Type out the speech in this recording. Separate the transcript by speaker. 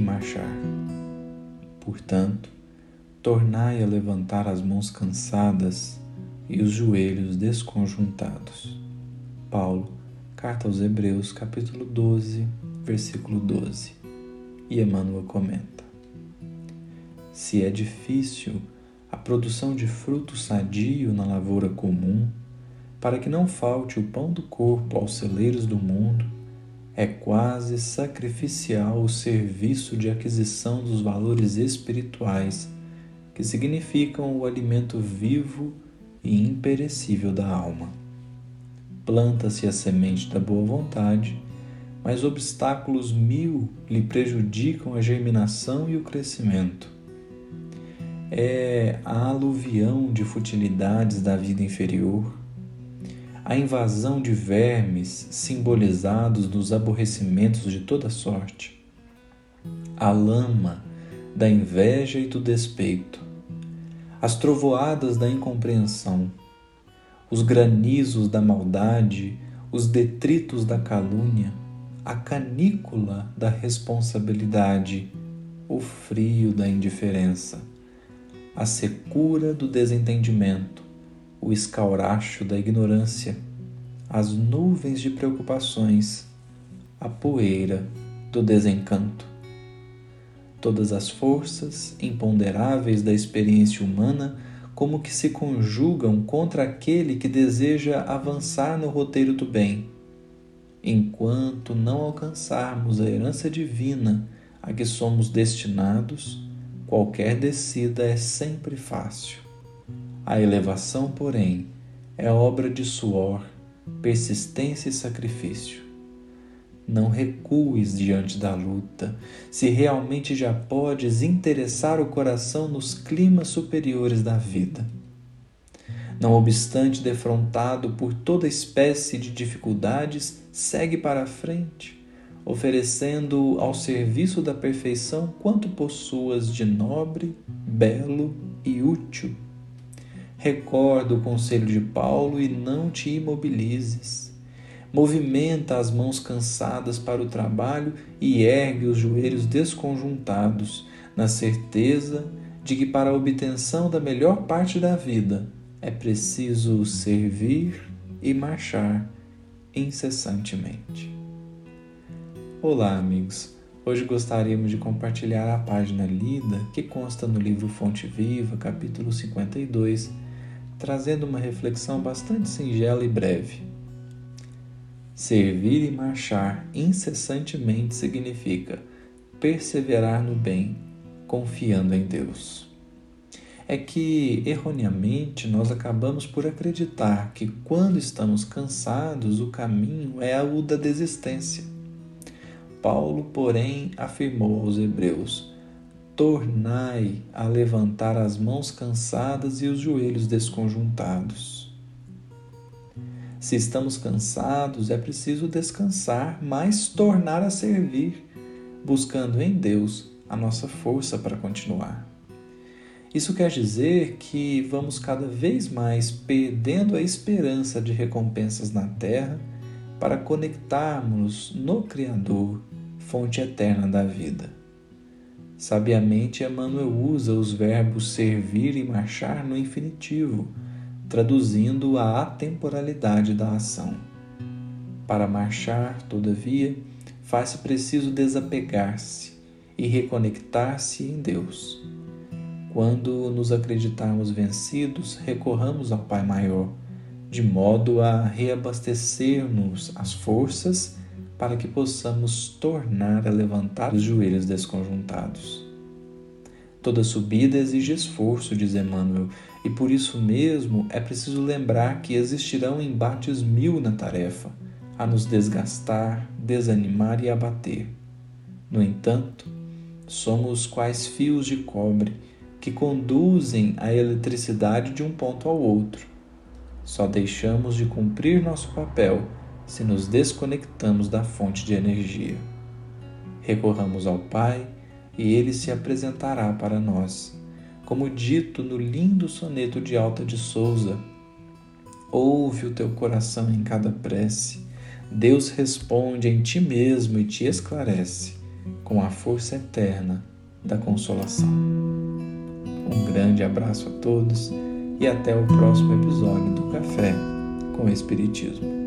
Speaker 1: marchar. Portanto, tornai a levantar as mãos cansadas e os joelhos desconjuntados. Paulo, carta aos Hebreus, capítulo 12, versículo 12. E Emmanuel comenta: Se é difícil a produção de fruto sadio na lavoura comum, para que não falte o pão do corpo aos celeiros do mundo, é quase sacrificial o serviço de aquisição dos valores espirituais, que significam o alimento vivo e imperecível da alma. Planta-se a semente da boa vontade, mas obstáculos mil lhe prejudicam a germinação e o crescimento. É a aluvião de futilidades da vida inferior a invasão de vermes simbolizados nos aborrecimentos de toda sorte, a lama da inveja e do despeito, as trovoadas da incompreensão, os granizos da maldade, os detritos da calúnia, a canícula da responsabilidade, o frio da indiferença, a secura do desentendimento, o escauracho da ignorância, as nuvens de preocupações, a poeira do desencanto. Todas as forças imponderáveis da experiência humana como que se conjugam contra aquele que deseja avançar no roteiro do bem. Enquanto não alcançarmos a herança divina a que somos destinados, qualquer descida é sempre fácil. A elevação, porém, é obra de suor, persistência e sacrifício. Não recues diante da luta, se realmente já podes interessar o coração nos climas superiores da vida. Não obstante defrontado por toda espécie de dificuldades, segue para a frente, oferecendo ao serviço da perfeição quanto possuas de nobre, belo e útil Recorda o conselho de Paulo e não te imobilizes. Movimenta as mãos cansadas para o trabalho e ergue os joelhos desconjuntados, na certeza de que para a obtenção da melhor parte da vida é preciso servir e marchar incessantemente. Olá, amigos. Hoje gostaríamos de compartilhar a página lida que consta no livro Fonte Viva, capítulo 52 trazendo uma reflexão bastante singela e breve. Servir e marchar incessantemente significa perseverar no bem, confiando em Deus. É que, erroneamente, nós acabamos por acreditar que quando estamos cansados, o caminho é o da desistência. Paulo, porém, afirmou aos Hebreus: tornai a levantar as mãos cansadas e os joelhos desconjuntados. Se estamos cansados, é preciso descansar, mas tornar a servir, buscando em Deus a nossa força para continuar. Isso quer dizer que vamos cada vez mais perdendo a esperança de recompensas na terra para conectarmos no Criador, fonte eterna da vida. Sabiamente, Emmanuel usa os verbos servir e marchar no infinitivo, traduzindo a atemporalidade da ação. Para marchar, todavia, faz-se preciso desapegar-se e reconectar-se em Deus. Quando nos acreditarmos vencidos, recorramos ao Pai Maior, de modo a reabastecer-nos as forças para que possamos tornar a levantar os joelhos desconjuntados. Toda subida exige esforço, diz Emmanuel, e por isso mesmo é preciso lembrar que existirão embates mil na tarefa, a nos desgastar, desanimar e abater. No entanto, somos quais fios de cobre que conduzem a eletricidade de um ponto ao outro. Só deixamos de cumprir nosso papel se nos desconectamos da fonte de energia. Recorramos ao Pai e ele se apresentará para nós. Como dito no lindo soneto de Alta de Souza, ouve o teu coração em cada prece. Deus responde em ti mesmo e te esclarece. com a força eterna da consolação. Um grande abraço a todos e até o próximo episódio do Café com Espiritismo.